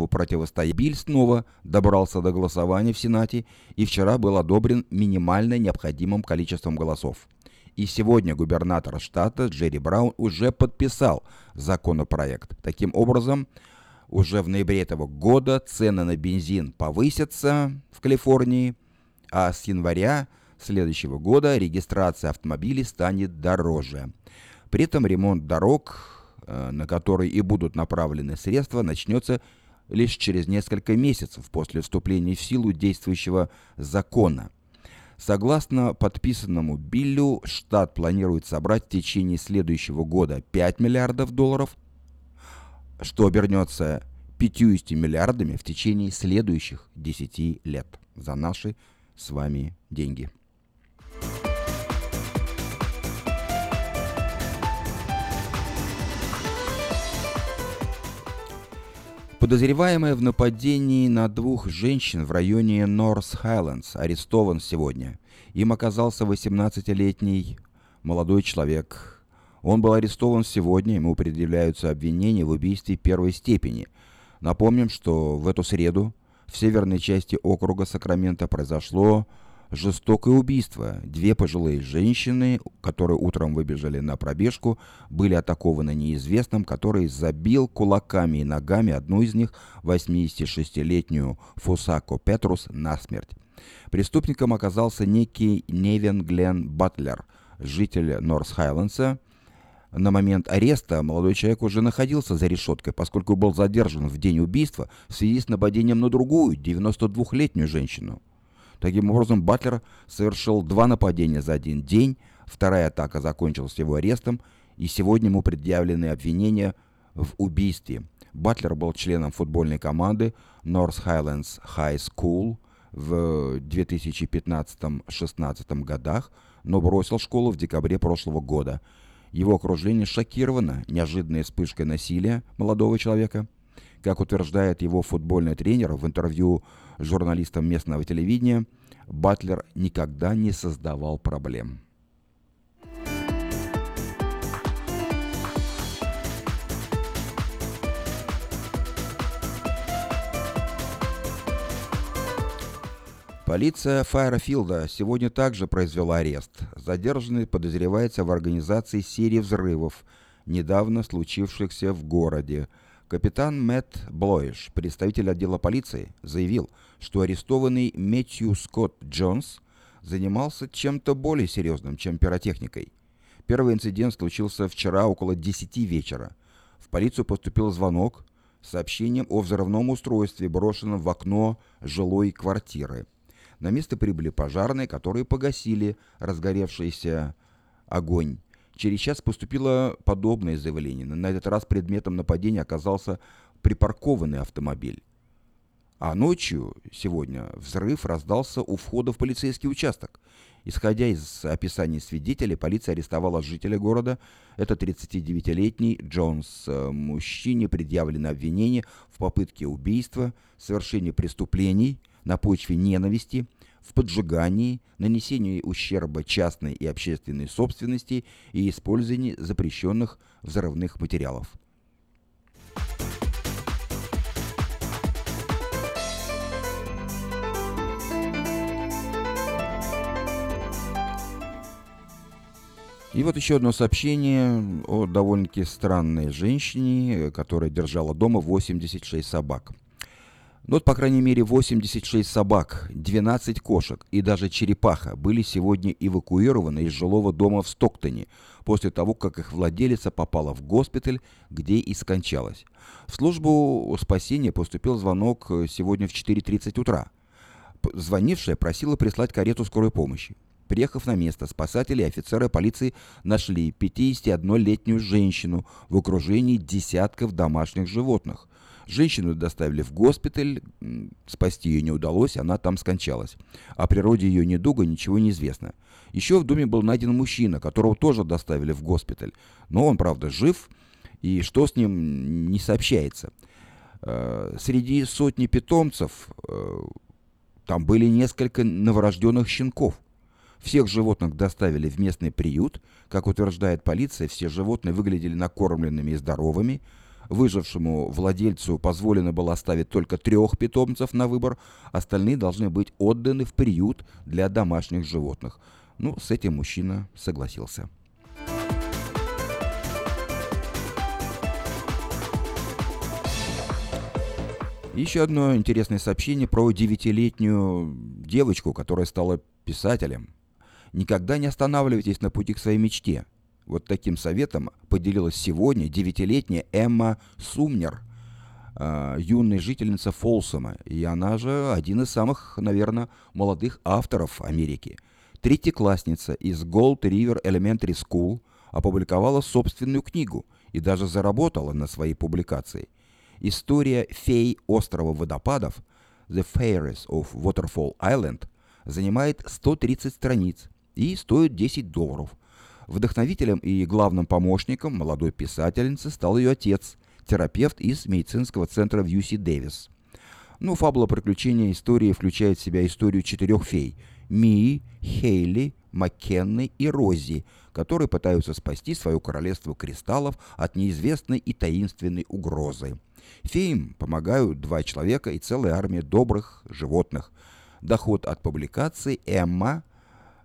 готовы противостоять. Биль снова добрался до голосования в Сенате и вчера был одобрен минимально необходимым количеством голосов. И сегодня губернатор штата Джерри Браун уже подписал законопроект. Таким образом, уже в ноябре этого года цены на бензин повысятся в Калифорнии, а с января следующего года регистрация автомобилей станет дороже. При этом ремонт дорог, э, на которые и будут направлены средства, начнется лишь через несколько месяцев после вступления в силу действующего закона. Согласно подписанному Биллю, штат планирует собрать в течение следующего года 5 миллиардов долларов, что обернется 50 миллиардами в течение следующих 10 лет за наши с вами деньги. Подозреваемый в нападении на двух женщин в районе Норс Хайлендс арестован сегодня. Им оказался 18-летний молодой человек. Он был арестован сегодня, ему предъявляются обвинения в убийстве первой степени. Напомним, что в эту среду в северной части округа Сакрамента произошло жестокое убийство. Две пожилые женщины, которые утром выбежали на пробежку, были атакованы неизвестным, который забил кулаками и ногами одну из них, 86-летнюю Фусако Петрус, насмерть. Преступником оказался некий Невин Глен Батлер, житель Норс Хайлендса. На момент ареста молодой человек уже находился за решеткой, поскольку был задержан в день убийства в связи с нападением на другую, 92-летнюю женщину. Таким образом, Батлер совершил два нападения за один день, вторая атака закончилась его арестом, и сегодня ему предъявлены обвинения в убийстве. Батлер был членом футбольной команды North Highlands High School в 2015-16 годах, но бросил школу в декабре прошлого года. Его окружение шокировано неожиданной вспышкой насилия молодого человека. Как утверждает его футбольный тренер в интервью журналистом местного телевидения, Батлер никогда не создавал проблем. Полиция Файерфилда сегодня также произвела арест. Задержанный подозревается в организации серии взрывов, недавно случившихся в городе. Капитан Мэтт Блоиш, представитель отдела полиции, заявил, что арестованный Мэтью Скотт Джонс занимался чем-то более серьезным, чем пиротехникой. Первый инцидент случился вчера около 10 вечера. В полицию поступил звонок с сообщением о взрывном устройстве, брошенном в окно жилой квартиры. На место прибыли пожарные, которые погасили разгоревшийся огонь. Через час поступило подобное заявление. На этот раз предметом нападения оказался припаркованный автомобиль. А ночью сегодня взрыв раздался у входа в полицейский участок. Исходя из описаний свидетелей, полиция арестовала жителя города. Это 39-летний Джонс. Мужчине предъявлено обвинение в попытке убийства, совершении преступлений на почве ненависти, в поджигании, нанесении ущерба частной и общественной собственности и использовании запрещенных взрывных материалов. И вот еще одно сообщение о довольно-таки странной женщине, которая держала дома 86 собак. Ну вот, по крайней мере, 86 собак, 12 кошек и даже черепаха были сегодня эвакуированы из жилого дома в Стоктоне после того, как их владелица попала в госпиталь, где и скончалась. В службу спасения поступил звонок сегодня в 4.30 утра. Звонившая просила прислать карету скорой помощи. Приехав на место, спасатели и офицеры полиции нашли 51-летнюю женщину в окружении десятков домашних животных. Женщину доставили в госпиталь, спасти ее не удалось, она там скончалась. О природе ее недуга ничего не известно. Еще в доме был найден мужчина, которого тоже доставили в госпиталь. Но он, правда, жив, и что с ним не сообщается. Э, среди сотни питомцев э, там были несколько новорожденных щенков – всех животных доставили в местный приют. Как утверждает полиция, все животные выглядели накормленными и здоровыми. Выжившему владельцу позволено было оставить только трех питомцев на выбор, остальные должны быть отданы в приют для домашних животных. Ну, с этим мужчина согласился. Еще одно интересное сообщение про девятилетнюю девочку, которая стала писателем. Никогда не останавливайтесь на пути к своей мечте. Вот таким советом поделилась сегодня девятилетняя Эмма Сумнер, э, юная жительница Фолсома, и она же один из самых, наверное, молодых авторов Америки. Третьеклассница из Gold River Elementary School опубликовала собственную книгу и даже заработала на своей публикации. История фей острова водопадов The Fairies of Waterfall Island занимает 130 страниц и стоит 10 долларов. Вдохновителем и главным помощником молодой писательницы стал ее отец, терапевт из медицинского центра в UC Дэвис. Ну, фабула приключения истории включает в себя историю четырех фей – Мии, Хейли, Маккенны и Рози, которые пытаются спасти свое королевство кристаллов от неизвестной и таинственной угрозы. Феям помогают два человека и целая армия добрых животных. Доход от публикации Эмма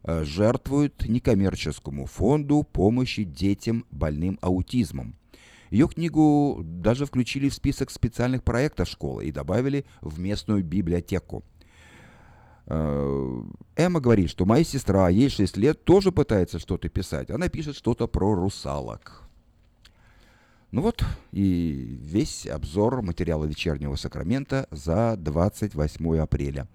жертвует некоммерческому фонду помощи детям больным аутизмом. Ее книгу даже включили в список специальных проектов школы и добавили в местную библиотеку. Э, Эмма говорит, что моя сестра, ей 6 лет, тоже пытается что-то писать. Она пишет что-то про русалок. Ну вот и весь обзор материала вечернего Сакрамента за 28 апреля.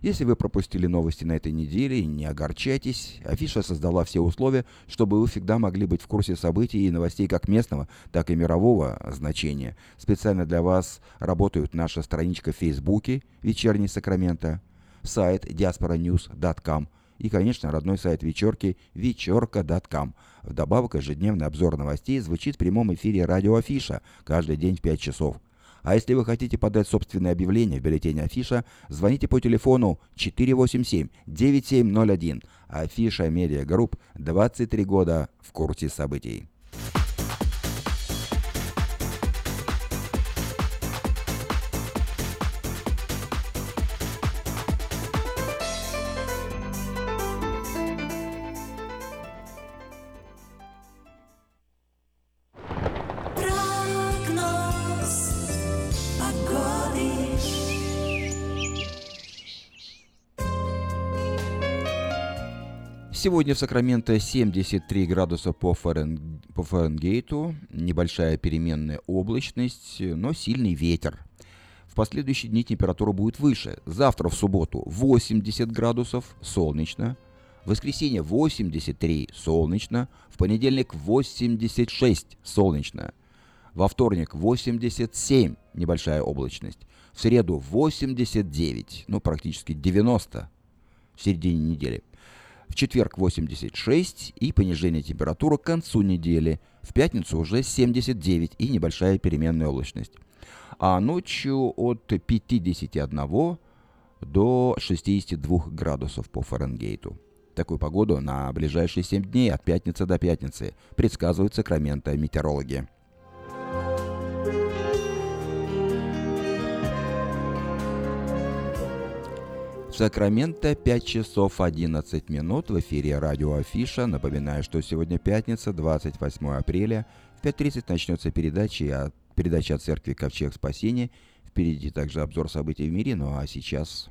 Если вы пропустили новости на этой неделе, не огорчайтесь. Афиша создала все условия, чтобы вы всегда могли быть в курсе событий и новостей как местного, так и мирового значения. Специально для вас работают наша страничка в Фейсбуке «Вечерний Сакрамента», сайт diasporanews.com и, конечно, родной сайт вечерки вечерка.com. Вдобавок, ежедневный обзор новостей звучит в прямом эфире радио Афиша каждый день в 5 часов. А если вы хотите подать собственное объявление в бюллетене Афиша, звоните по телефону 487-9701. Афиша Медиа Групп 23 года в курсе событий. Сегодня в Сакраменто 73 градуса по, Фарен... по Фаренгейту, небольшая переменная облачность, но сильный ветер. В последующие дни температура будет выше. Завтра в субботу 80 градусов, солнечно. В воскресенье 83, солнечно. В понедельник 86, солнечно. Во вторник 87, небольшая облачность. В среду 89, ну практически 90 в середине недели. В четверг 86 и понижение температуры к концу недели. В пятницу уже 79 и небольшая переменная облачность. А ночью от 51 до 62 градусов по Фаренгейту. Такую погоду на ближайшие 7 дней от пятницы до пятницы предсказывают Сакраменто метеорологи. Сакраменто 5 часов 11 минут в эфире радио Афиша. Напоминаю, что сегодня пятница, 28 апреля. В 5.30 начнется передача, передача от церкви Ковчег Спасения. Впереди также обзор событий в мире, ну а сейчас...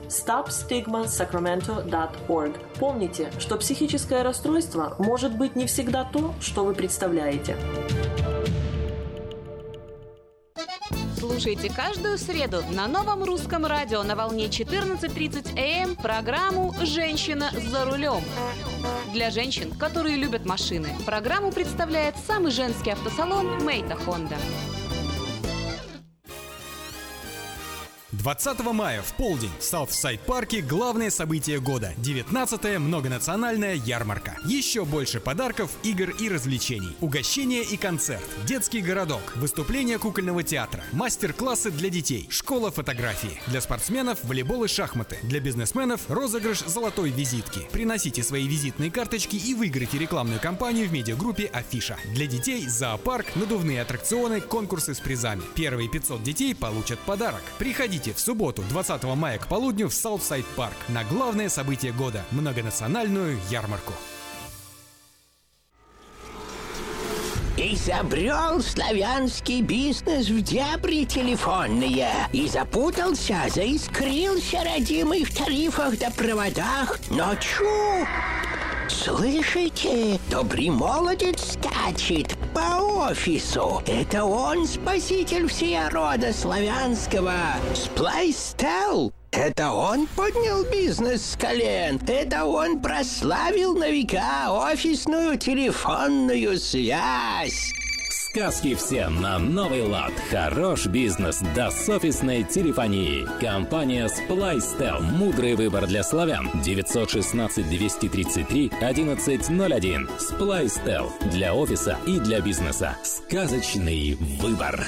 stopstigmasacramento.org. Помните, что психическое расстройство может быть не всегда то, что вы представляете. Слушайте каждую среду на новом русском радио на волне 14.30 АМ программу «Женщина за рулем». для женщин, которые любят машины. Программу представляет самый женский автосалон Maita Honda. 20 мая в полдень в Саутсайд-парке главное событие года – 19-я многонациональная ярмарка. Еще больше подарков, игр и развлечений. Угощение и концерт, детский городок, выступление кукольного театра, мастер-классы для детей, школа фотографии. Для спортсменов – волейбол и шахматы. Для бизнесменов – розыгрыш золотой визитки. Приносите свои визитные карточки и выиграйте рекламную кампанию в медиагруппе Афиша. Для детей – зоопарк, надувные аттракционы, конкурсы с призами. Первые 500 детей получат подарок. Приходите в субботу, 20 мая к полудню в Саутсайд Парк на главное событие года – многонациональную ярмарку. Изобрел славянский бизнес в дебри телефонные И запутался, заискрился родимый в тарифах да проводах Но чу! Слышите? Добрый молодец скачет офису. Это он спаситель всея рода славянского. Сплайстел. Это он поднял бизнес с колен. Это он прославил на века офисную телефонную связь. Сказки все на новый лад. Хорош бизнес до офисной телефонии. Компания Splystel. Мудрый выбор для славян. 916-233-1101. Splystel. Для офиса и для бизнеса. Сказочный выбор.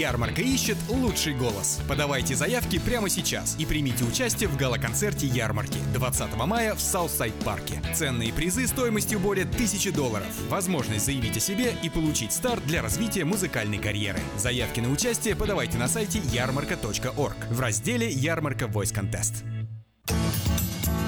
Ярмарка ищет лучший голос. Подавайте заявки прямо сейчас и примите участие в гала-концерте ярмарки 20 мая в Саутсайд парке. Ценные призы стоимостью более 1000 долларов. Возможность заявить о себе и получить старт для развития музыкальной карьеры. Заявки на участие подавайте на сайте ярмарка.org в разделе «Ярмарка Voice Contest».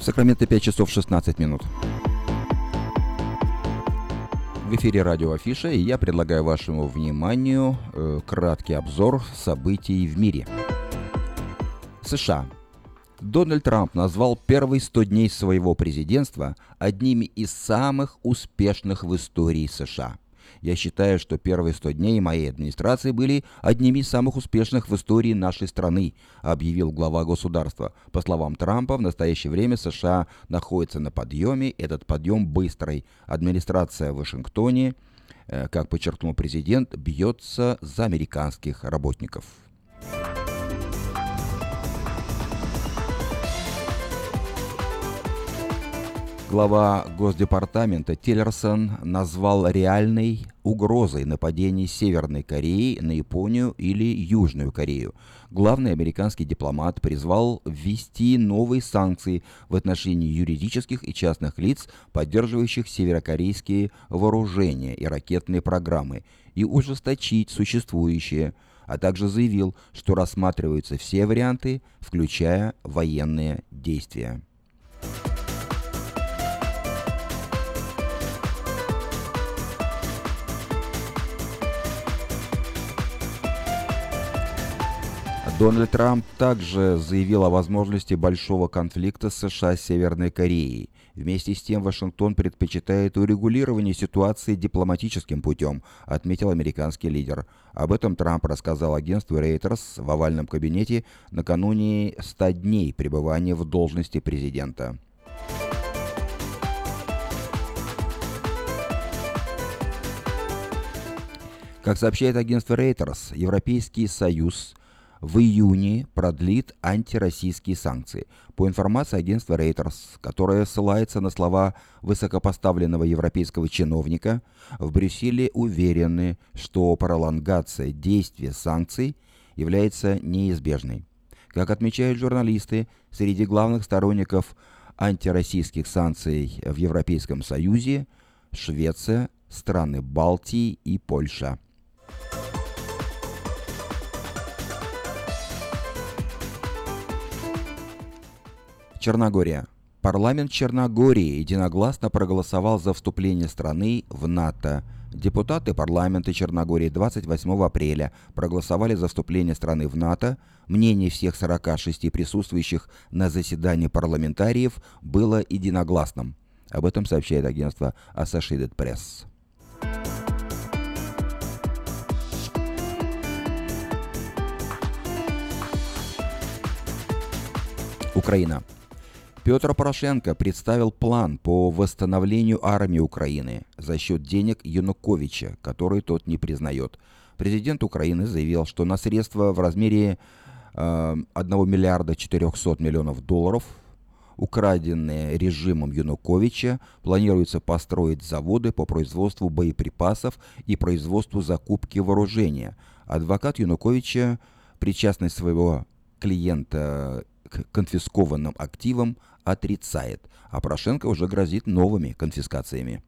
В Сакраменто 5 часов 16 минут. В эфире радио Афиша, и я предлагаю вашему вниманию э, краткий обзор событий в мире. США. Дональд Трамп назвал первые 100 дней своего президентства одними из самых успешных в истории США – я считаю, что первые 100 дней моей администрации были одними из самых успешных в истории нашей страны, объявил глава государства. По словам Трампа, в настоящее время США находится на подъеме, этот подъем быстрый. Администрация в Вашингтоне, э, как подчеркнул президент, бьется за американских работников. Глава Госдепартамента Тиллерсон назвал реальной угрозой нападений Северной Кореи на Японию или Южную Корею. Главный американский дипломат призвал ввести новые санкции в отношении юридических и частных лиц, поддерживающих северокорейские вооружения и ракетные программы, и ужесточить существующие, а также заявил, что рассматриваются все варианты, включая военные действия. Дональд Трамп также заявил о возможности большого конфликта США с Северной Кореей. Вместе с тем Вашингтон предпочитает урегулирование ситуации дипломатическим путем, отметил американский лидер. Об этом Трамп рассказал агентству Reuters в овальном кабинете накануне 100 дней пребывания в должности президента. Как сообщает агентство Reuters, Европейский Союз в июне продлит антироссийские санкции. По информации агентства Reuters, которое ссылается на слова высокопоставленного европейского чиновника, в Брюсселе уверены, что пролонгация действия санкций является неизбежной. Как отмечают журналисты, среди главных сторонников антироссийских санкций в Европейском Союзе Швеция, страны Балтии и Польша. Черногория. Парламент Черногории единогласно проголосовал за вступление страны в НАТО. Депутаты парламента Черногории 28 апреля проголосовали за вступление страны в НАТО. Мнение всех 46 присутствующих на заседании парламентариев было единогласным. Об этом сообщает агентство Associated Press. Украина. Петр Порошенко представил план по восстановлению армии Украины за счет денег Януковича, который тот не признает. Президент Украины заявил, что на средства в размере э, 1 миллиарда 400 миллионов долларов, украденные режимом Януковича, планируется построить заводы по производству боеприпасов и производству закупки вооружения. Адвокат Януковича причастность своего клиента к конфискованным активам отрицает, а Порошенко уже грозит новыми конфискациями.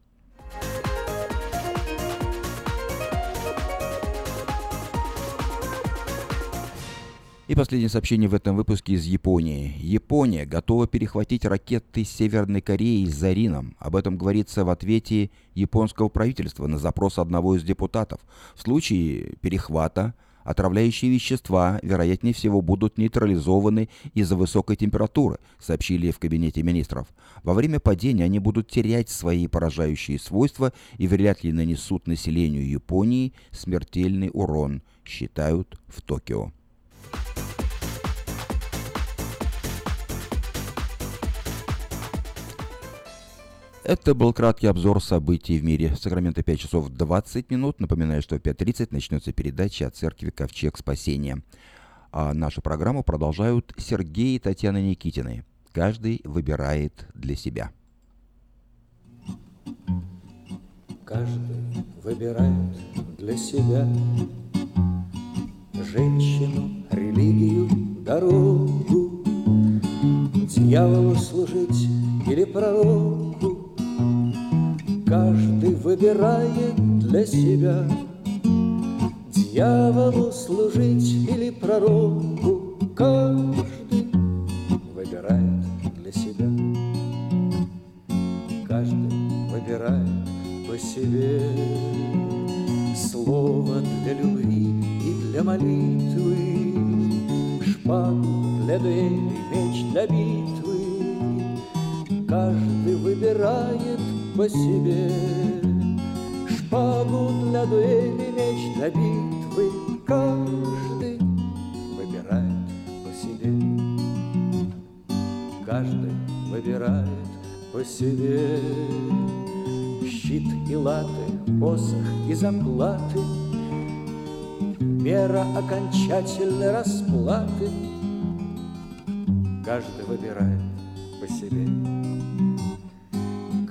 И последнее сообщение в этом выпуске из Японии. Япония готова перехватить ракеты Северной Кореи с Зарином. Об этом говорится в ответе японского правительства на запрос одного из депутатов. В случае перехвата Отравляющие вещества, вероятнее всего, будут нейтрализованы из-за высокой температуры, сообщили в кабинете министров. Во время падения они будут терять свои поражающие свойства и вряд ли нанесут населению Японии смертельный урон, считают в Токио. Это был краткий обзор событий в мире. Сакраменто 5 часов 20 минут. Напоминаю, что в 5.30 начнется передача о церкви Ковчег Спасения. А нашу программу продолжают Сергей и Татьяна Никитины. Каждый выбирает для себя. Каждый выбирает для себя Женщину, религию, дорогу Дьяволу служить или пророку Каждый выбирает для себя. Дьяволу служить или пророку Каждый выбирает для себя. Каждый выбирает по себе. Слово для любви и для молитвы Шпагу для дуэли, меч для битвы. Каждый выбирает по себе. Шпагу для дуэли, меч для битвы Каждый выбирает по себе. Каждый выбирает по себе. Щит и латы, посох и заплаты, Мера окончательной расплаты Каждый выбирает по себе.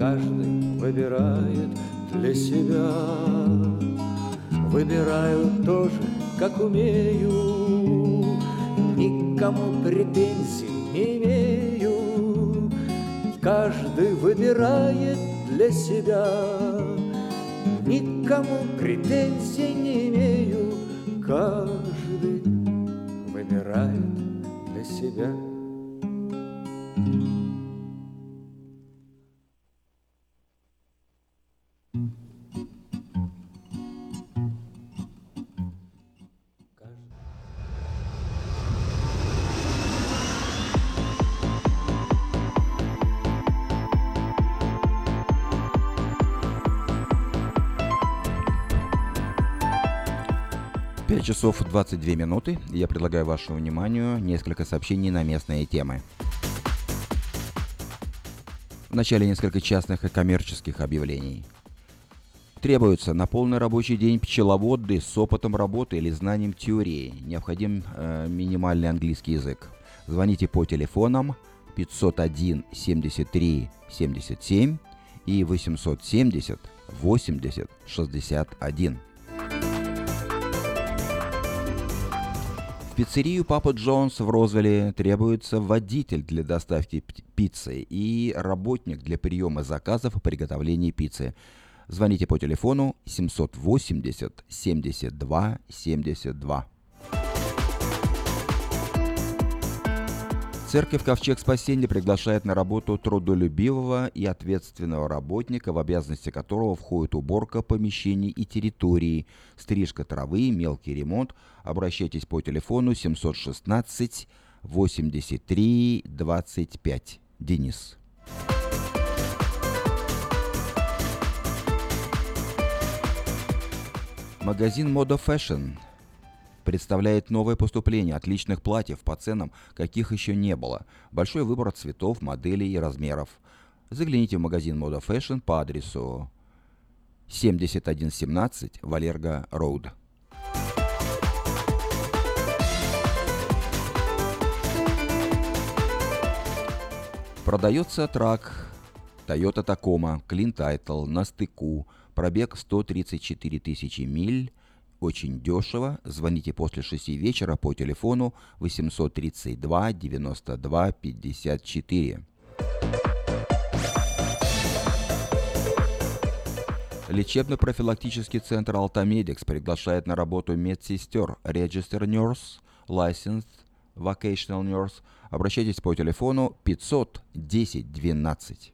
Каждый выбирает для себя. Выбираю тоже, как умею, никому претензий не имею. Каждый выбирает для себя, никому претензий не имею. Каждый выбирает для себя. Часов 22 минуты. Я предлагаю вашему вниманию несколько сообщений на местные темы. В начале несколько частных и коммерческих объявлений. Требуется на полный рабочий день пчеловоды с опытом работы или знанием теории. Необходим э, минимальный английский язык. Звоните по телефонам 501 73 77 и 870 80 61. Пиццерию Папа Джонс в Розвилле требуется водитель для доставки пиццы и работник для приема заказов и приготовления пиццы. Звоните по телефону 780 72 72. Церковь Ковчег Спасения приглашает на работу трудолюбивого и ответственного работника, в обязанности которого входит уборка помещений и территорий, стрижка травы, мелкий ремонт. Обращайтесь по телефону 716 83 25. Денис. Магазин Мода Fashion представляет новое поступление отличных платьев по ценам, каких еще не было. Большой выбор цветов, моделей и размеров. Загляните в магазин Moda Fashion по адресу 7117 Валерго Роуд. Продается трак Toyota Tacoma Clean Title на стыку, пробег 134 тысячи миль, очень дешево. Звоните после 6 вечера по телефону 832 92 54. Лечебно-профилактический центр «Алтамедикс» приглашает на работу медсестер Register Nurse, Licensed Vocational Nurse. Обращайтесь по телефону 500 10 12.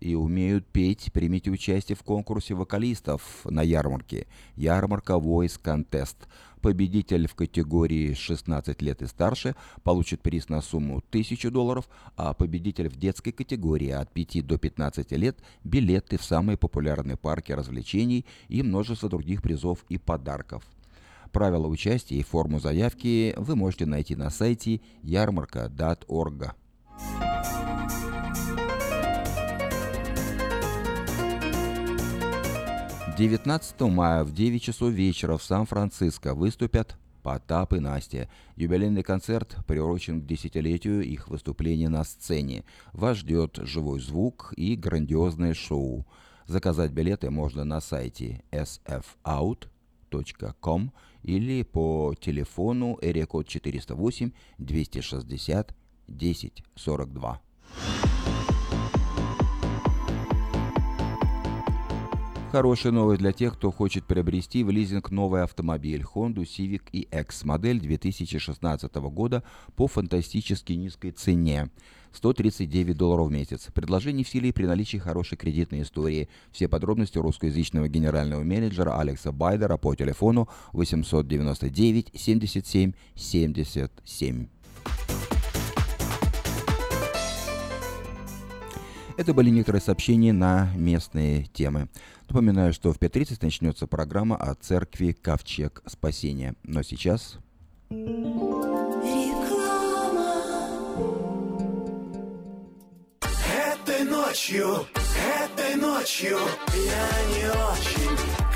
и умеют петь, примите участие в конкурсе вокалистов на ярмарке. Ярмарка Voice Contest. Победитель в категории 16 лет и старше получит приз на сумму 1000 долларов, а победитель в детской категории от 5 до 15 лет – билеты в самые популярные парки развлечений и множество других призов и подарков. Правила участия и форму заявки вы можете найти на сайте ярмарка.org. 19 мая в 9 часов вечера в Сан-Франциско выступят Потап и Настя. Юбилейный концерт приурочен к десятилетию их выступления на сцене. Вас ждет живой звук и грандиозное шоу. Заказать билеты можно на сайте sfout.com или по телефону эрикод 408 260 1042. Хорошая новость для тех, кто хочет приобрести в лизинг новый автомобиль Honda Civic EX модель 2016 года по фантастически низкой цене. 139 долларов в месяц. Предложение в силе при наличии хорошей кредитной истории. Все подробности русскоязычного генерального менеджера Алекса Байдера по телефону 899 77 77. Это были некоторые сообщения на местные темы. Напоминаю, что в 5.30 начнется программа о церкви Ковчег Спасения. Но сейчас... Этой ночью, этой ночью я не очень.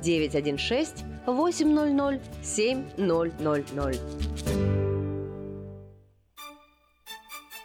916 800 7000.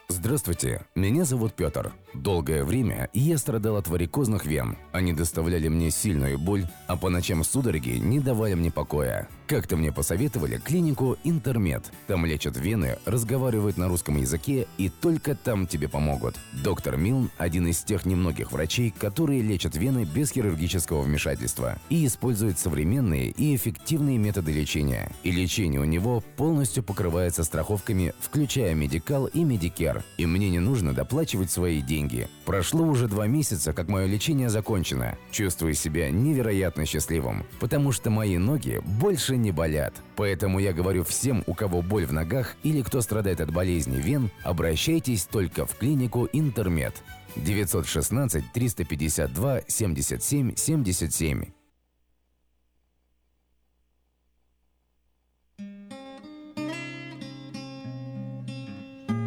Здравствуйте, меня зовут Петр. Долгое время я страдал от варикозных вен. Они доставляли мне сильную боль, а по ночам судороги не давали мне покоя. Как-то мне посоветовали клинику «Интермед». Там лечат вены, разговаривают на русском языке и только там тебе помогут. Доктор Милн – один из тех немногих врачей, которые лечат вены без хирургического вмешательства и используют современные и эффективные методы лечения. И лечение у него полностью покрывается страховками, включая Medi-Cal и Medicare. И мне не нужно доплачивать свои деньги. Прошло уже два месяца, как мое лечение закончено. Чувствую себя невероятно счастливым, потому что мои ноги больше не болят. Поэтому я говорю всем, у кого боль в ногах или кто страдает от болезни вен, обращайтесь только в клинику Интермед. 916 352 77 77.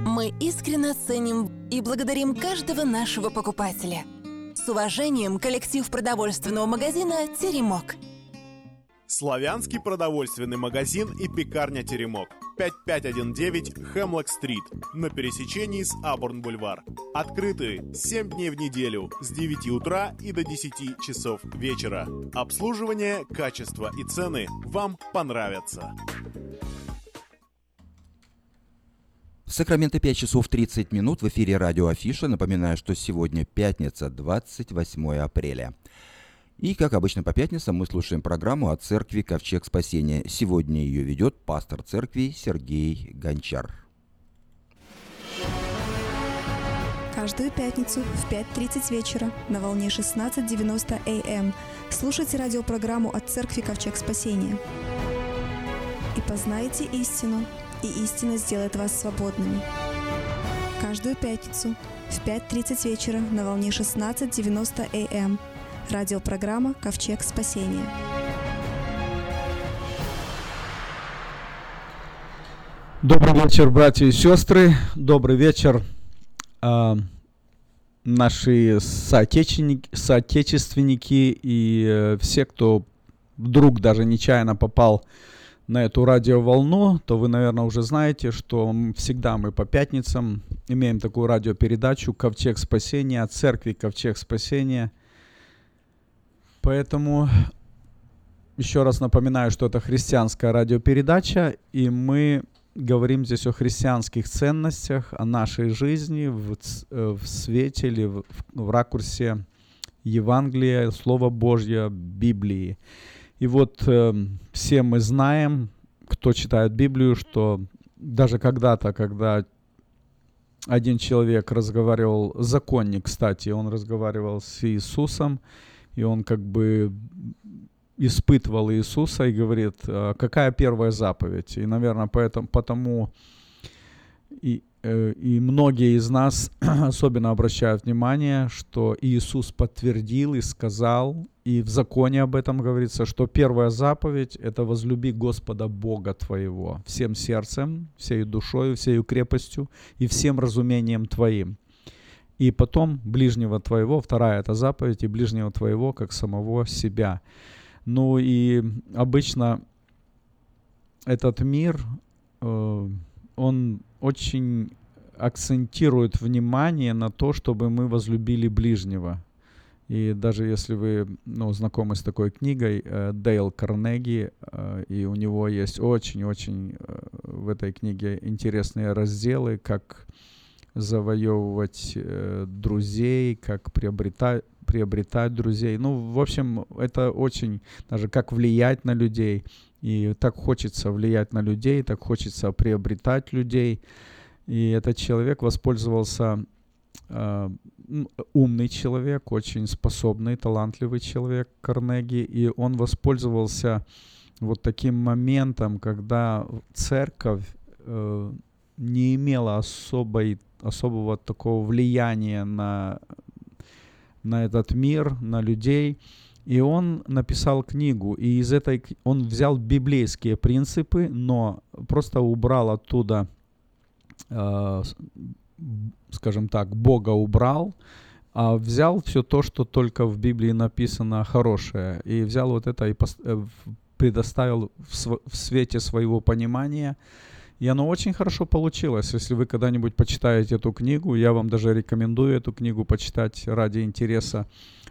Мы искренне ценим и благодарим каждого нашего покупателя. С уважением, коллектив продовольственного магазина «Теремок». Славянский продовольственный магазин и пекарня «Теремок». 5519 Хемлок-стрит на пересечении с Абурн-бульвар. Открыты 7 дней в неделю с 9 утра и до 10 часов вечера. Обслуживание, качество и цены вам понравятся. В Сакраменто 5 часов 30 минут в эфире радио Афиша. Напоминаю, что сегодня пятница, 28 апреля. И, как обычно по пятницам, мы слушаем программу о церкви Ковчег Спасения. Сегодня ее ведет пастор церкви Сергей Гончар. Каждую пятницу в 5.30 вечера на волне 16.90 АМ слушайте радиопрограмму от церкви Ковчег Спасения. И познайте истину, и истина сделает вас свободными. Каждую пятницу в 5.30 вечера на волне 16.90 АМ радиопрограмма «Ковчег спасения». Добрый вечер, братья и сестры. Добрый вечер, э, наши соотечественники, соотечественники и э, все, кто вдруг даже нечаянно попал на эту радиоволну, то вы, наверное, уже знаете, что всегда мы по пятницам имеем такую радиопередачу «Ковчег спасения» церкви «Ковчег спасения». Поэтому еще раз напоминаю, что это христианская радиопередача, и мы говорим здесь о христианских ценностях, о нашей жизни в, э, в свете или в, в ракурсе Евангелия, Слова Божьего, Библии. И вот э, все мы знаем, кто читает Библию, что даже когда-то, когда один человек разговаривал, законник, кстати, он разговаривал с Иисусом, и он как бы испытывал Иисуса и говорит, «А какая первая заповедь? И, наверное, поэтому, потому и, э, и многие из нас особенно обращают внимание, что Иисус подтвердил и сказал, и в законе об этом говорится, что первая заповедь – это возлюби Господа Бога твоего всем сердцем, всей душой, всей крепостью и всем разумением твоим. И потом ближнего твоего, вторая это заповедь, и ближнего твоего, как самого себя. Ну и обычно этот мир, э, он очень акцентирует внимание на то, чтобы мы возлюбили ближнего. И даже если вы ну, знакомы с такой книгой э, Дейл Карнеги, э, и у него есть очень-очень в этой книге интересные разделы, как завоевывать э, друзей, как приобретать, приобретать друзей. Ну, в общем, это очень, даже как влиять на людей. И так хочется влиять на людей, так хочется приобретать людей. И этот человек воспользовался э, умный человек, очень способный, талантливый человек Карнеги, и он воспользовался вот таким моментом, когда церковь э, не имела особой, особого такого влияния на, на этот мир, на людей. И он написал книгу, и из этой он взял библейские принципы, но просто убрал оттуда, э, скажем так, Бога убрал, а взял все то, что только в Библии написано хорошее, и взял вот это и э, предоставил в, св- в свете своего понимания и оно очень хорошо получилось. Если вы когда-нибудь почитаете эту книгу, я вам даже рекомендую эту книгу почитать ради интереса.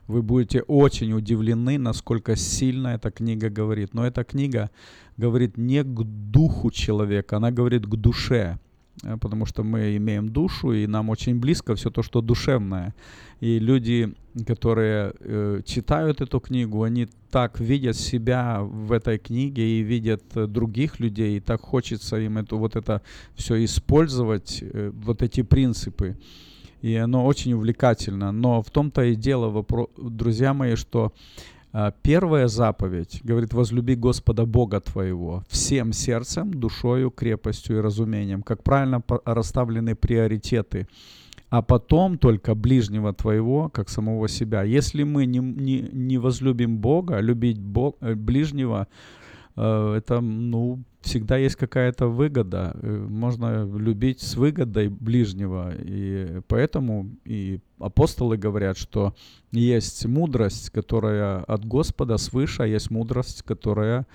Вы будете очень удивлены, насколько сильно эта книга говорит. Но эта книга говорит не к духу человека, она говорит к душе. Э, потому что мы имеем душу, и нам очень близко все то, что душевное. И люди, которые э, читают эту книгу, они так видят себя в этой книге и видят э, других людей, и так хочется им это, вот это все использовать, э, вот эти принципы. И оно очень увлекательно. Но в том-то и дело, друзья мои, что первая заповедь говорит, возлюби Господа Бога твоего всем сердцем, душою, крепостью и разумением. Как правильно расставлены приоритеты. А потом только ближнего твоего, как самого себя. Если мы не, не, не возлюбим Бога, любить Бог, э, ближнего, это, ну, всегда есть какая-то выгода. Э, можно любить с выгодой ближнего. И поэтому и апостолы говорят, что есть мудрость, которая от Господа свыше, а есть мудрость, которая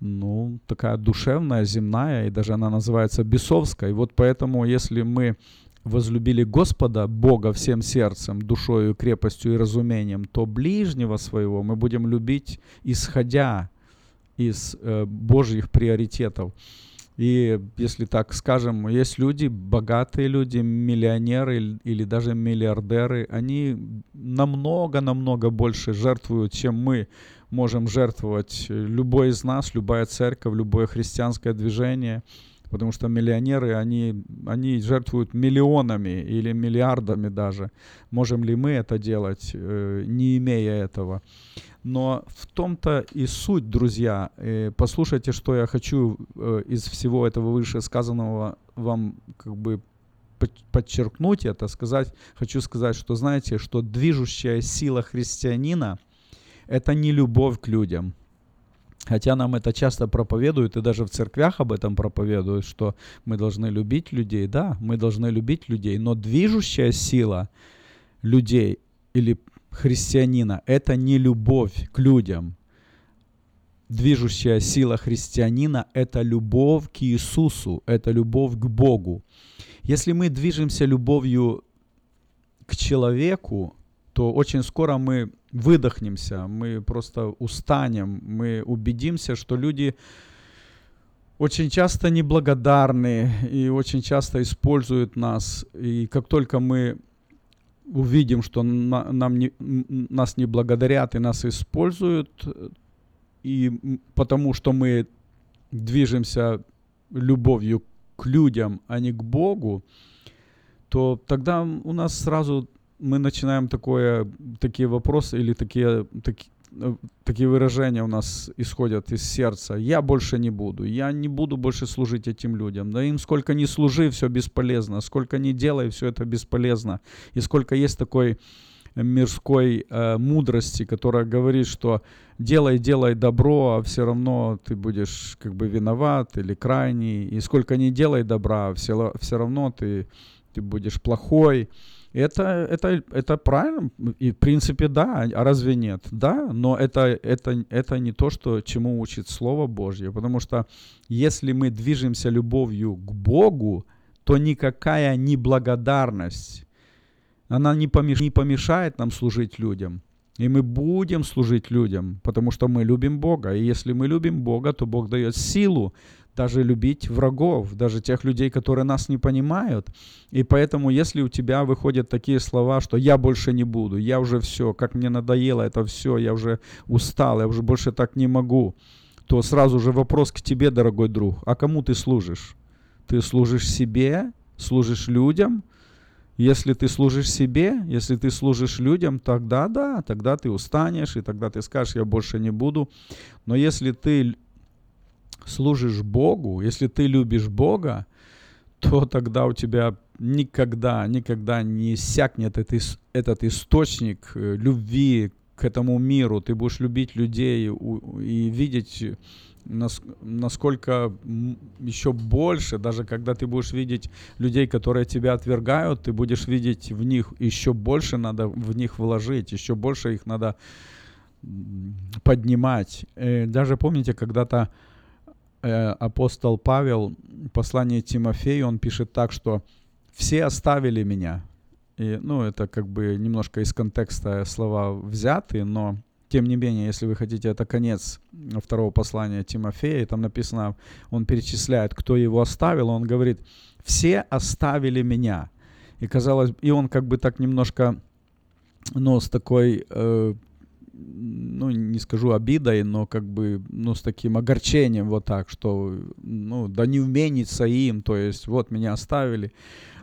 ну, такая душевная, земная, и даже она называется бесовской. Вот поэтому, если мы возлюбили Господа, Бога всем сердцем, душою, крепостью и разумением, то ближнего своего мы будем любить, исходя из э, Божьих приоритетов. И если так скажем, есть люди, богатые люди, миллионеры или даже миллиардеры, они намного-намного больше жертвуют, чем мы можем жертвовать. Любой из нас, любая церковь, любое христианское движение – Потому что миллионеры, они, они жертвуют миллионами или миллиардами даже. Можем ли мы это делать, э, не имея этого? Но в том-то и суть, друзья. Э, послушайте, что я хочу э, из всего этого вышесказанного вам как бы подчеркнуть это, сказать, хочу сказать, что знаете, что движущая сила христианина – это не любовь к людям – Хотя нам это часто проповедуют, и даже в церквях об этом проповедуют, что мы должны любить людей. Да, мы должны любить людей, но движущая сила людей или христианина – это не любовь к людям. Движущая сила христианина – это любовь к Иисусу, это любовь к Богу. Если мы движемся любовью к человеку, то очень скоро мы выдохнемся, мы просто устанем, мы убедимся, что люди очень часто неблагодарны и очень часто используют нас. И как только мы увидим, что на, нам не, нас не благодарят и нас используют, и потому что мы движемся любовью к людям, а не к Богу, то тогда у нас сразу мы начинаем такое, такие вопросы или такие, таки, э, такие выражения у нас исходят из сердца. Я больше не буду, я не буду больше служить этим людям. Да им сколько ни служи, все бесполезно, сколько ни делай, все это бесполезно. И сколько есть такой мирской э, мудрости, которая говорит, что делай, делай добро, а все равно ты будешь как бы виноват или крайний. И сколько ни делай добра, все, все равно ты, ты будешь плохой. Это, это, это правильно, и в принципе да, а разве нет? Да, но это, это, это не то, что, чему учит Слово Божье, потому что если мы движемся любовью к Богу, то никакая неблагодарность она не, помеш, не помешает нам служить людям. И мы будем служить людям, потому что мы любим Бога. И если мы любим Бога, то Бог дает силу даже любить врагов, даже тех людей, которые нас не понимают. И поэтому, если у тебя выходят такие слова, что я больше не буду, я уже все, как мне надоело это все, я уже устал, я уже больше так не могу, то сразу же вопрос к тебе, дорогой друг, а кому ты служишь? Ты служишь себе, служишь людям – если ты служишь себе, если ты служишь людям, тогда да, тогда ты устанешь, и тогда ты скажешь, я больше не буду. Но если ты служишь Богу, если ты любишь Бога, то тогда у тебя никогда, никогда не иссякнет этот, этот источник э, любви к этому миру. Ты будешь любить людей и видеть насколько еще больше, даже когда ты будешь видеть людей, которые тебя отвергают, ты будешь видеть в них еще больше надо в них вложить, еще больше их надо поднимать. И даже помните, когда-то э, апостол Павел, послание Тимофею, он пишет так, что все оставили меня. И, ну, это как бы немножко из контекста слова взяты, но тем не менее, если вы хотите, это конец второго послания Тимофея, и там написано, он перечисляет, кто его оставил, он говорит, все оставили меня. И казалось, и он как бы так немножко, ну, с такой, э, ну, не скажу обидой, но как бы, ну, с таким огорчением вот так, что, ну, да не уменится им, то есть, вот меня оставили.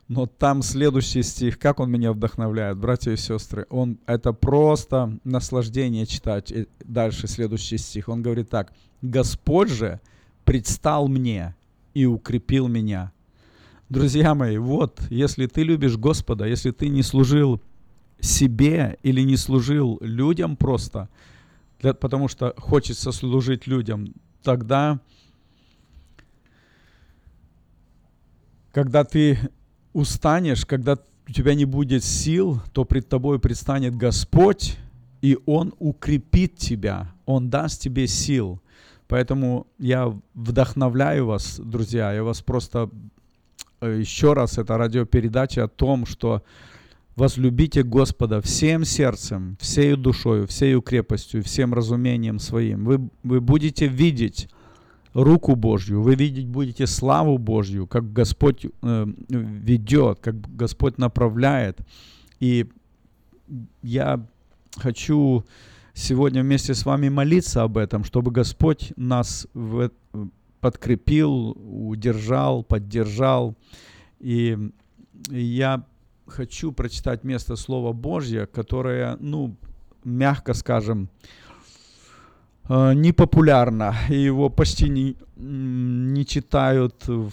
Но там следующий стих, как он меня вдохновляет, братья и сестры. Он, это просто наслаждение читать. И дальше следующий стих. Он говорит так. «Господь же предстал мне и укрепил меня». Друзья мои, вот, если ты любишь Господа, если ты не служил себе или не служил людям просто, для, потому что хочется служить людям, тогда, когда ты устанешь, когда у тебя не будет сил, то пред тобой предстанет Господь, и Он укрепит тебя, Он даст тебе сил. Поэтому я вдохновляю вас, друзья, я вас просто э, еще раз, это радиопередача о том, что возлюбите Господа всем сердцем, всей душой, всей крепостью, всем разумением своим. Вы, вы будете видеть руку Божью, вы видеть будете славу Божью, как Господь э, ведет, как Господь направляет. И я хочу сегодня вместе с вами молиться об этом, чтобы Господь нас в, подкрепил, удержал, поддержал. И я хочу прочитать место Слова Божье, которое, ну, мягко скажем, э, непопулярно, и его почти не, не читают в,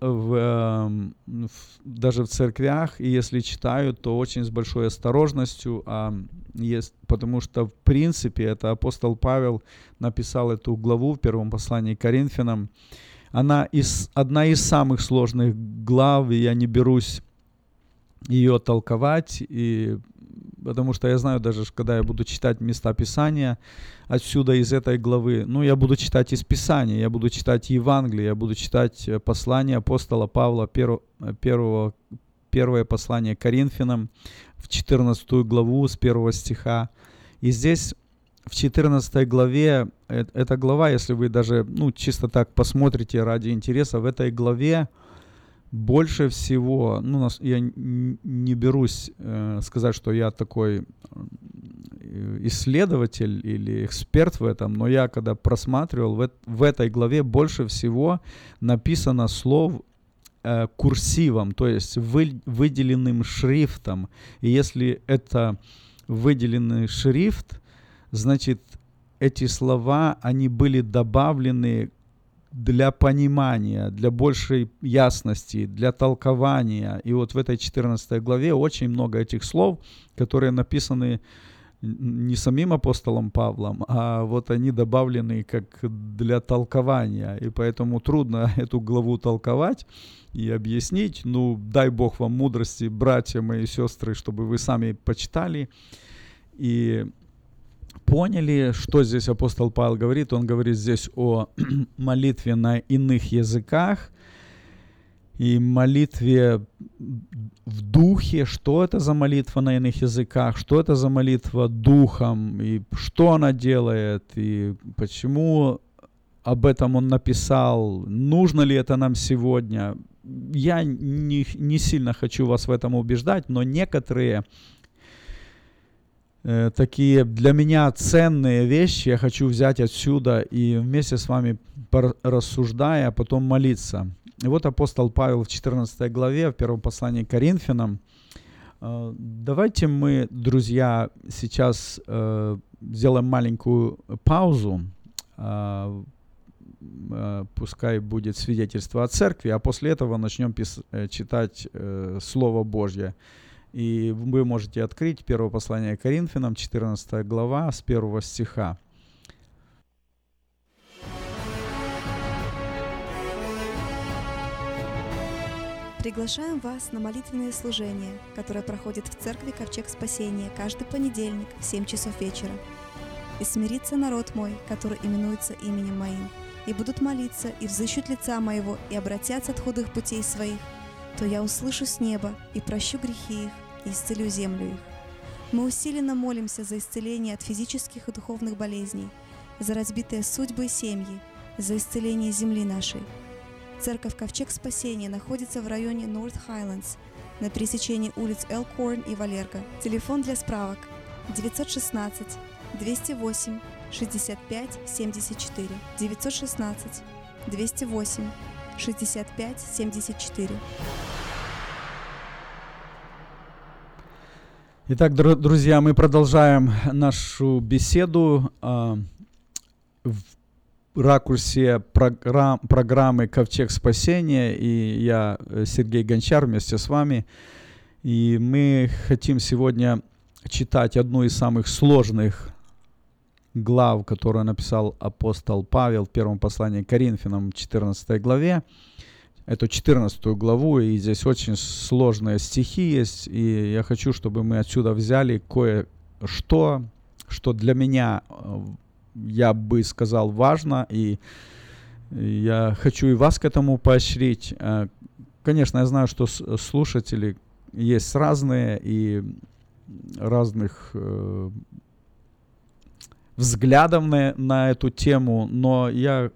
в, э, в, даже в церквях, и если читают, то очень с большой осторожностью, а есть, потому что в принципе это апостол Павел написал эту главу в первом послании к Коринфянам. Она из, одна из самых сложных глав, и я не берусь ее толковать, и потому что я знаю даже, когда я буду читать места Писания отсюда, из этой главы, ну, я буду читать из Писания, я буду читать Евангелие, я буду читать э, послание апостола Павла, перв, э, первого, первое послание Коринфянам, в 14 главу с первого стиха. И здесь в 14 главе, эта глава, если вы даже, ну, чисто так посмотрите ради интереса, в этой главе больше всего, ну, я не берусь э, сказать, что я такой э, исследователь или эксперт в этом, но я когда просматривал, в, в этой главе больше всего написано слов э, курсивом, то есть вы, выделенным шрифтом. И если это выделенный шрифт, значит, эти слова, они были добавлены для понимания, для большей ясности, для толкования. И вот в этой 14 главе очень много этих слов, которые написаны не самим апостолом Павлом, а вот они добавлены как для толкования. И поэтому трудно эту главу толковать и объяснить. Ну, дай Бог вам мудрости, братья мои сестры, чтобы вы сами почитали. И поняли, что здесь апостол Павел говорит. Он говорит здесь о молитве на иных языках и молитве в духе, что это за молитва на иных языках, что это за молитва духом, и что она делает, и почему об этом он написал, нужно ли это нам сегодня. Я не, не сильно хочу вас в этом убеждать, но некоторые Э, такие для меня ценные вещи я хочу взять отсюда и вместе с вами рассуждая, а потом молиться. И вот апостол Павел в 14 главе, в первом послании к Коринфянам. Э, давайте мы, друзья, сейчас э, сделаем маленькую паузу. Пускай будет свидетельство о церкви, а после этого начнем читать Слово Божье. И вы можете открыть первое послание Коринфянам, 14 глава, с первого стиха. Приглашаем вас на молитвенное служение, которое проходит в церкви Ковчег Спасения каждый понедельник в 7 часов вечера. «И смирится народ мой, который именуется именем моим, и будут молиться, и взыщут лица моего, и обратятся от худых путей своих, то я услышу с неба и прощу грехи их, и исцелю землю их. Мы усиленно молимся за исцеление от физических и духовных болезней, за разбитые судьбы и семьи, за исцеление земли нашей. Церковь Ковчег Спасения находится в районе North Highlands на пересечении улиц Элкорн и Валерго. Телефон для справок 916 208 65 74 916 208 65 74 Итак, друзья, мы продолжаем нашу беседу э, в ракурсе программ, программы «Ковчег спасения». И я, э, Сергей Гончар, вместе с вами. И мы хотим сегодня читать одну из самых сложных глав, которую написал апостол Павел в первом послании к Коринфянам, 14 главе эту 14 главу, и здесь очень сложные стихи есть, и я хочу, чтобы мы отсюда взяли кое-что, что для меня, э, я бы сказал, важно, и я хочу и вас к этому поощрить. Э, конечно, я знаю, что слушатели есть разные, и разных э, взглядов на, на эту тему, но я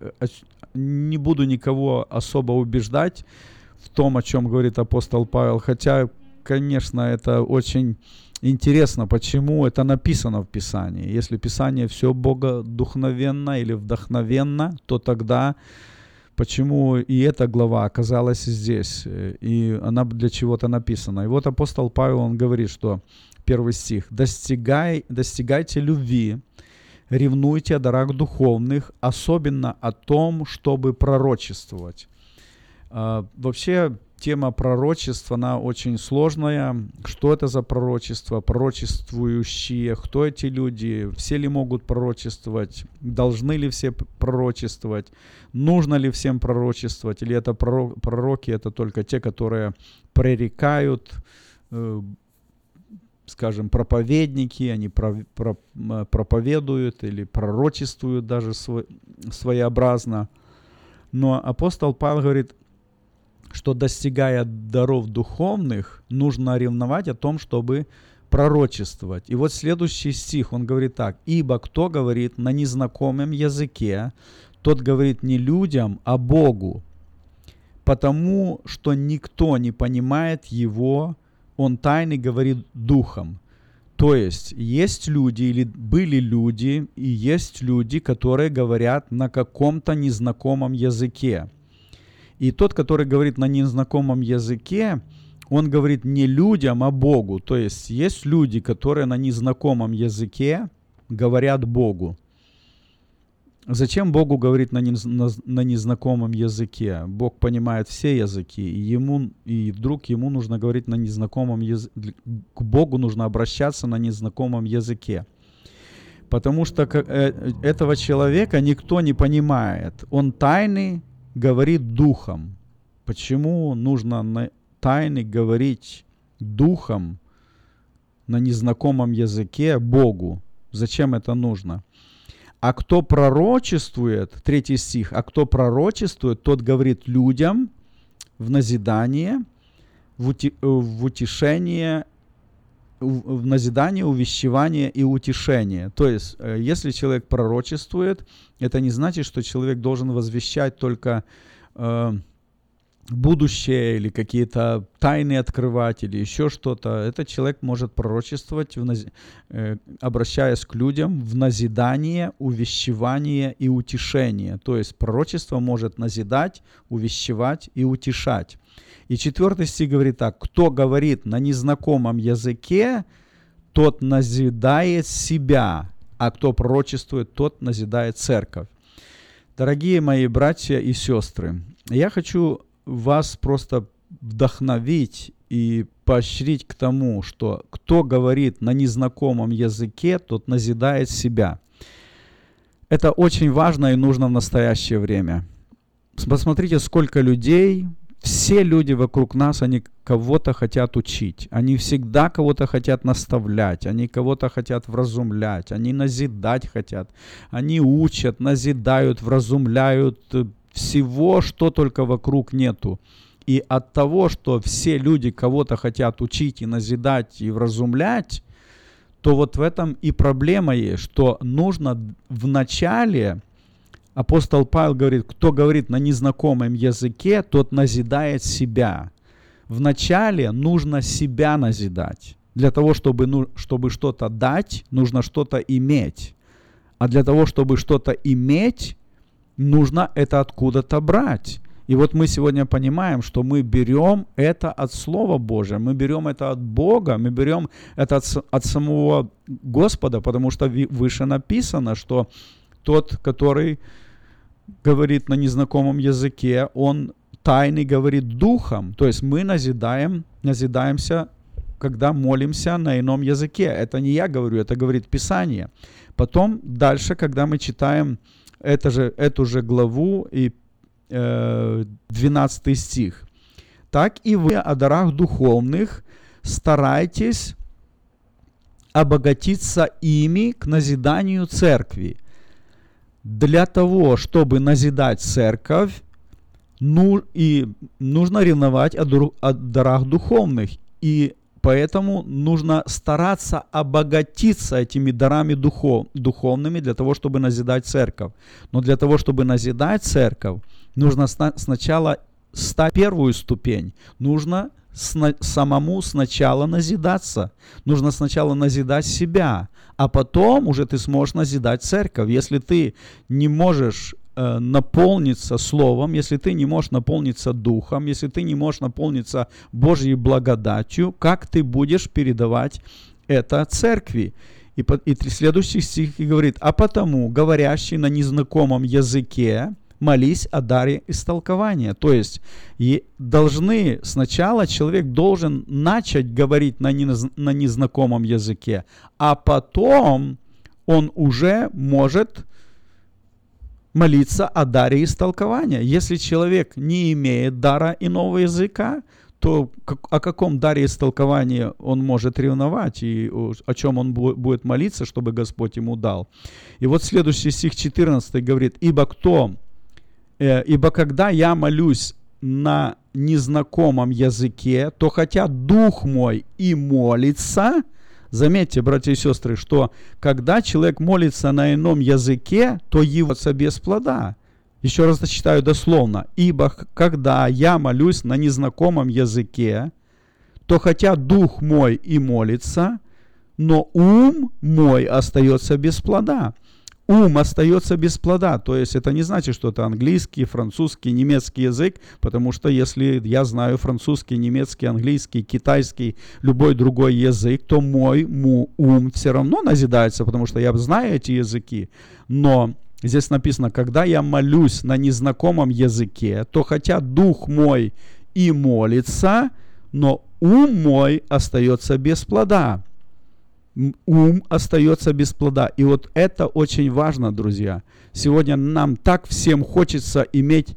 не буду никого особо убеждать в том, о чем говорит апостол Павел, хотя, конечно, это очень интересно, почему это написано в Писании. Если Писание все богодухновенно или вдохновенно, то тогда почему и эта глава оказалась здесь, и она для чего-то написана. И вот апостол Павел, он говорит, что первый стих, «Достигай, «Достигайте любви, ревнуйте о дарах духовных, особенно о том, чтобы пророчествовать. Uh, вообще тема пророчества, она очень сложная. Что это за пророчество? Пророчествующие, кто эти люди? Все ли могут пророчествовать? Должны ли все пророчествовать? Нужно ли всем пророчествовать? Или это пророки, это только те, которые пререкают, э, скажем, проповедники, они про, про, проповедуют или пророчествуют даже сво, своеобразно. Но апостол Павел говорит, что достигая даров духовных, нужно ревновать о том, чтобы пророчествовать. И вот следующий стих, он говорит так. «Ибо кто говорит на незнакомом языке, тот говорит не людям, а Богу, потому что никто не понимает его, он тайны говорит духом. То есть есть люди или были люди и есть люди, которые говорят на каком-то незнакомом языке. И тот, который говорит на незнакомом языке, он говорит не людям, а Богу. То есть есть люди, которые на незнакомом языке говорят Богу. Зачем Богу говорить на, на незнакомом языке? Бог понимает все языки, и, ему, и вдруг ему нужно говорить на незнакомом языке. К Богу нужно обращаться на незнакомом языке. Потому что э, этого человека никто не понимает. Он тайный говорит духом. Почему нужно на тайны говорить духом на незнакомом языке Богу? Зачем это нужно? А кто пророчествует, третий стих, а кто пророчествует, тот говорит людям в назидание, в, в утешение, в назидание, увещевание и утешение. То есть, э, если человек пророчествует, это не значит, что человек должен возвещать только э, будущее или какие-то тайны открывать или еще что-то. Этот человек может пророчествовать, в наз... э, обращаясь к людям в назидание, увещевание и утешение. То есть пророчество может назидать, увещевать и утешать. И четвертый стих говорит так. Кто говорит на незнакомом языке, тот назидает себя, а кто пророчествует, тот назидает церковь. Дорогие мои братья и сестры, я хочу вас просто вдохновить и поощрить к тому, что кто говорит на незнакомом языке, тот назидает себя. Это очень важно и нужно в настоящее время. Посмотрите, сколько людей, все люди вокруг нас, они кого-то хотят учить. Они всегда кого-то хотят наставлять, они кого-то хотят вразумлять, они назидать хотят. Они учат, назидают, вразумляют, всего, что только вокруг нету. И от того, что все люди кого-то хотят учить и назидать и вразумлять, то вот в этом и проблема есть, что нужно в начале, апостол Павел говорит, кто говорит на незнакомом языке, тот назидает себя. В начале нужно себя назидать. Для того, чтобы, ну, чтобы что-то дать, нужно что-то иметь. А для того, чтобы что-то иметь, нужно это откуда-то брать. И вот мы сегодня понимаем, что мы берем это от Слова Божия, мы берем это от Бога, мы берем это от, от самого Господа, потому что выше написано, что тот, который говорит на незнакомом языке, он тайный говорит духом. То есть мы назидаем, назидаемся, когда молимся на ином языке. Это не я говорю, это говорит Писание. Потом дальше, когда мы читаем это же, эту же главу и э, 12 стих. Так и вы о дарах духовных старайтесь обогатиться ими к назиданию церкви. Для того, чтобы назидать церковь, ну, и нужно ревновать о, о дарах духовных. И Поэтому нужно стараться обогатиться этими дарами духов, духовными для того, чтобы назидать церковь. Но для того, чтобы назидать церковь, нужно сначала стать первую ступень. Нужно сна самому сначала назидаться. Нужно сначала назидать себя, а потом уже ты сможешь назидать церковь. Если ты не можешь Э, наполниться Словом, если ты не можешь наполниться Духом, если ты не можешь наполниться Божьей благодатью, как ты будешь передавать это церкви? И, и следующий стих говорит, а потому, говорящий на незнакомом языке, молись о даре истолкования. То есть и должны сначала человек должен начать говорить на, нез, на незнакомом языке, а потом он уже может молиться о даре истолкования. Если человек не имеет дара иного языка, то о каком даре истолкования он может ревновать и о чем он будет молиться, чтобы Господь ему дал. И вот следующий стих 14 говорит, «Ибо кто, э, ибо когда я молюсь на незнакомом языке, то хотя дух мой и молится, Заметьте, братья и сестры, что когда человек молится на ином языке, то его без плода. Еще раз зачитаю дословно. «Ибо когда я молюсь на незнакомом языке, то хотя дух мой и молится, но ум мой остается без плода. Ум остается без плода. То есть это не значит, что это английский, французский, немецкий язык, потому что если я знаю французский, немецкий, английский, китайский, любой другой язык, то мой ум все равно назидается, потому что я знаю эти языки. Но здесь написано, когда я молюсь на незнакомом языке, то хотя дух мой и молится, но ум мой остается без плода ум остается без плода. И вот это очень важно, друзья. Сегодня нам так всем хочется иметь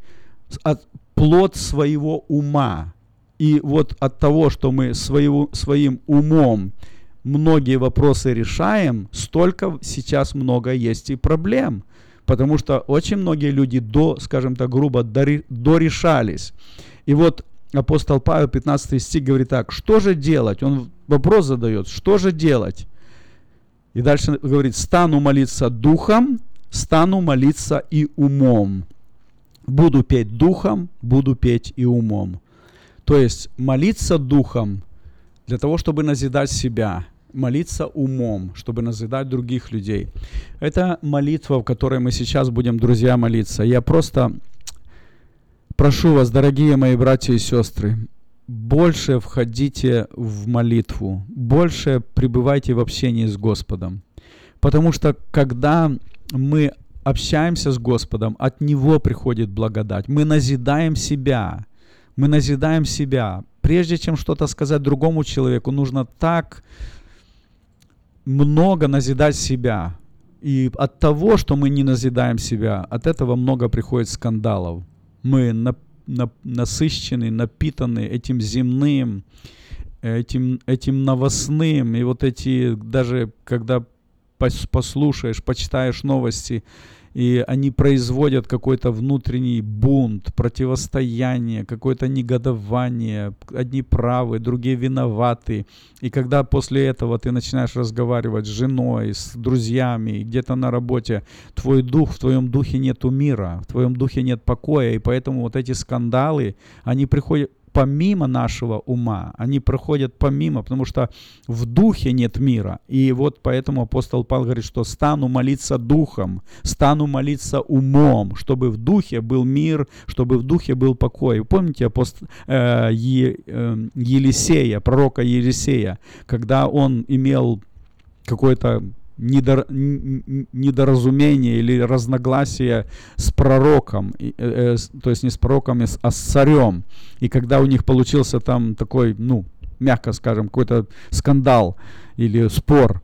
плод своего ума. И вот от того, что мы своего, своим умом многие вопросы решаем, столько сейчас много есть и проблем. Потому что очень многие люди до, скажем так, грубо, дорешались. И вот апостол Павел, 15 стих, говорит так, что же делать? Он вопрос задает, что же делать? И дальше говорит, стану молиться духом, стану молиться и умом. Буду петь духом, буду петь и умом. То есть молиться духом для того, чтобы назидать себя, молиться умом, чтобы назидать других людей. Это молитва, в которой мы сейчас будем, друзья, молиться. Я просто прошу вас, дорогие мои братья и сестры, больше входите в молитву, больше пребывайте в общении с Господом. Потому что когда мы общаемся с Господом, от Него приходит благодать. Мы назидаем себя. Мы назидаем себя. Прежде чем что-то сказать другому человеку, нужно так много назидать себя. И от того, что мы не назидаем себя, от этого много приходит скандалов. Мы насыщены, напитаны этим земным, этим, этим новостным. И вот эти, даже когда послушаешь, почитаешь новости, и они производят какой-то внутренний бунт, противостояние, какое-то негодование. Одни правы, другие виноваты. И когда после этого ты начинаешь разговаривать с женой, с друзьями, где-то на работе, твой дух, в твоем духе нету мира, в твоем духе нет покоя, и поэтому вот эти скандалы, они приходят, помимо нашего ума, они проходят помимо, потому что в духе нет мира. И вот поэтому апостол Павел говорит, что стану молиться духом, стану молиться умом, чтобы в духе был мир, чтобы в духе был покой. Вы помните апостол, э, е, э, Елисея, пророка Елисея, когда он имел какой-то недор, недоразумение или разногласие с пророком, э, э, то есть не с пророком, а с царем. И когда у них получился там такой, ну, мягко скажем, какой-то скандал или спор,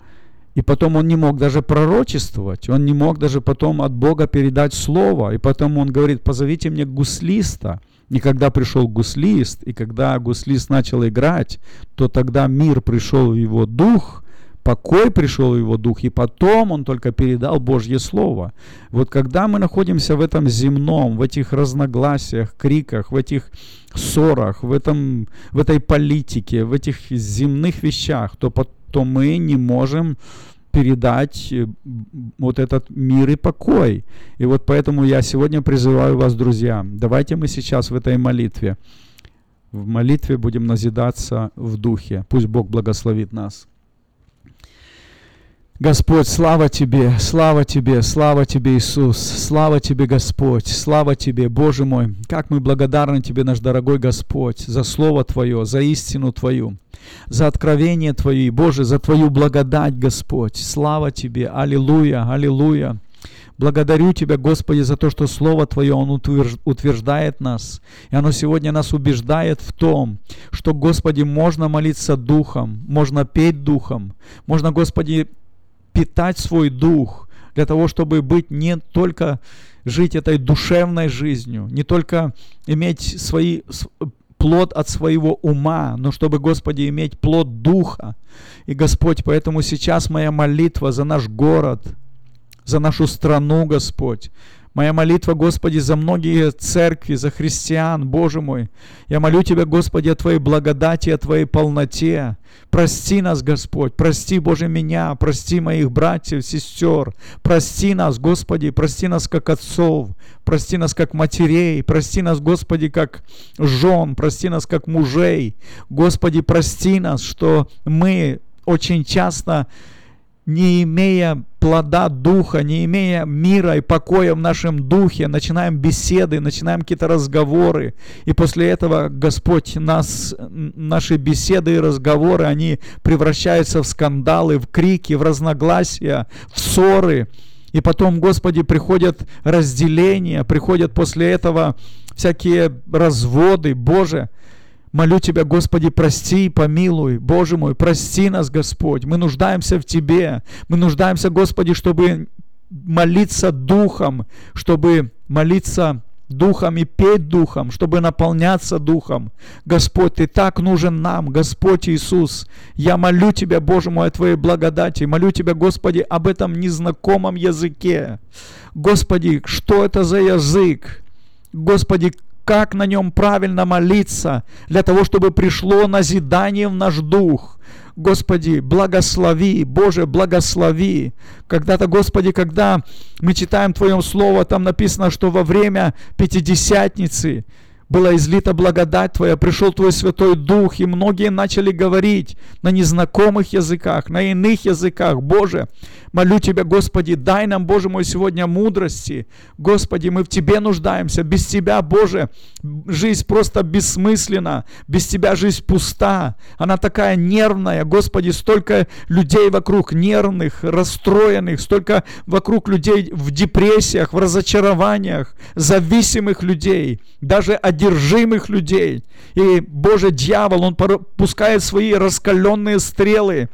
и потом он не мог даже пророчествовать, он не мог даже потом от Бога передать слово. И потом он говорит, позовите мне гуслиста. И когда пришел гуслист, и когда гуслист начал играть, то тогда мир пришел в его дух, покой пришел в его дух, и потом он только передал Божье Слово. Вот когда мы находимся в этом земном, в этих разногласиях, криках, в этих ссорах, в, этом, в этой политике, в этих земных вещах, то, то мы не можем передать э, вот этот мир и покой. И вот поэтому я сегодня призываю вас, друзья, давайте мы сейчас в этой молитве, в молитве будем назидаться в духе. Пусть Бог благословит нас. Господь, слава Тебе, слава Тебе, слава Тебе, Иисус, слава Тебе, Господь, слава Тебе, Боже мой, как мы благодарны Тебе, наш дорогой Господь, за Слово Твое, за истину Твою, за откровение Твое, Боже, за Твою благодать, Господь, слава Тебе, аллилуйя, аллилуйя. Благодарю Тебя, Господи, за то, что Слово Твое, оно утверждает нас. И оно сегодня нас убеждает в том, что, Господи, можно молиться Духом, можно петь Духом, можно, Господи, питать свой дух, для того, чтобы быть не только жить этой душевной жизнью, не только иметь свои, плод от своего ума, но чтобы, Господи, иметь плод духа. И, Господь, поэтому сейчас моя молитва за наш город, за нашу страну, Господь, Моя молитва, Господи, за многие церкви, за христиан, Боже мой. Я молю Тебя, Господи, о Твоей благодати, о Твоей полноте. Прости нас, Господь, прости, Боже, меня, прости моих братьев, сестер. Прости нас, Господи, прости нас как отцов, прости нас как матерей, прости нас, Господи, как жен, прости нас как мужей. Господи, прости нас, что мы очень часто не имея плода духа, не имея мира и покоя в нашем духе, начинаем беседы, начинаем какие-то разговоры, и после этого Господь нас, наши беседы и разговоры, они превращаются в скандалы, в крики, в разногласия, в ссоры, и потом, Господи, приходят разделения, приходят после этого всякие разводы, Боже, Молю Тебя, Господи, прости и помилуй. Боже мой, прости нас, Господь. Мы нуждаемся в Тебе. Мы нуждаемся, Господи, чтобы молиться Духом, чтобы молиться Духом и петь Духом, чтобы наполняться Духом. Господь, Ты так нужен нам, Господь Иисус. Я молю Тебя, Боже мой, о Твоей благодати. Молю Тебя, Господи, об этом незнакомом языке. Господи, что это за язык? Господи, как на нем правильно молиться, для того, чтобы пришло назидание в наш дух. Господи, благослови, Боже, благослови. Когда-то, Господи, когда мы читаем Твое Слово, там написано, что во время Пятидесятницы была излита благодать Твоя, пришел Твой Святой Дух, и многие начали говорить на незнакомых языках, на иных языках. Боже, молю Тебя, Господи, дай нам, Боже мой, сегодня мудрости. Господи, мы в Тебе нуждаемся. Без Тебя, Боже, жизнь просто бессмысленна. Без Тебя жизнь пуста. Она такая нервная. Господи, столько людей вокруг нервных, расстроенных, столько вокруг людей в депрессиях, в разочарованиях, зависимых людей, даже один одержимых людей. И, Боже, дьявол, он пускает свои раскаленные стрелы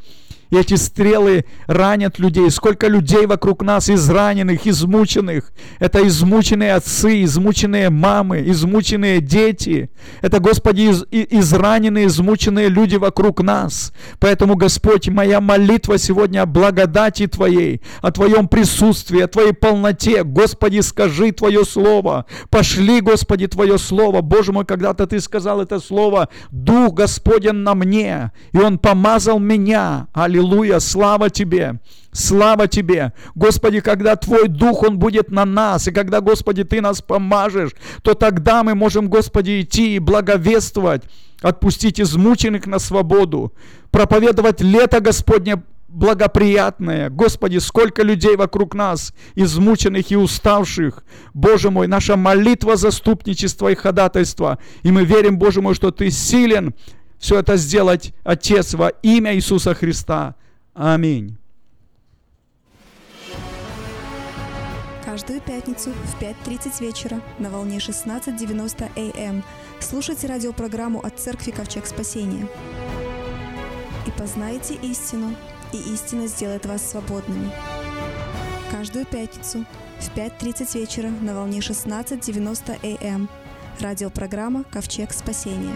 и эти стрелы ранят людей. Сколько людей вокруг нас израненных, измученных. Это измученные отцы, измученные мамы, измученные дети. Это, Господи, из, израненные, измученные люди вокруг нас. Поэтому, Господь, моя молитва сегодня о благодати Твоей, о Твоем присутствии, о Твоей полноте. Господи, скажи Твое Слово. Пошли, Господи, Твое Слово. Боже мой, когда-то Ты сказал это Слово, Дух Господен на мне, и Он помазал меня. Аллилуйя Аллилуйя, слава Тебе, слава Тебе. Господи, когда Твой Дух, Он будет на нас, и когда, Господи, Ты нас помажешь, то тогда мы можем, Господи, идти и благовествовать, отпустить измученных на свободу, проповедовать лето Господне благоприятное. Господи, сколько людей вокруг нас, измученных и уставших. Боже мой, наша молитва заступничества и ходатайства. И мы верим, Боже мой, что Ты силен все это сделать, Отец, во имя Иисуса Христа. Аминь. Каждую пятницу в 5.30 вечера на волне 16.90 АМ эм слушайте радиопрограмму от Церкви Ковчег Спасения. И познайте истину, и истина сделает вас свободными. Каждую пятницу в 5.30 вечера на волне 16.90 АМ. Эм радиопрограмма «Ковчег Спасения».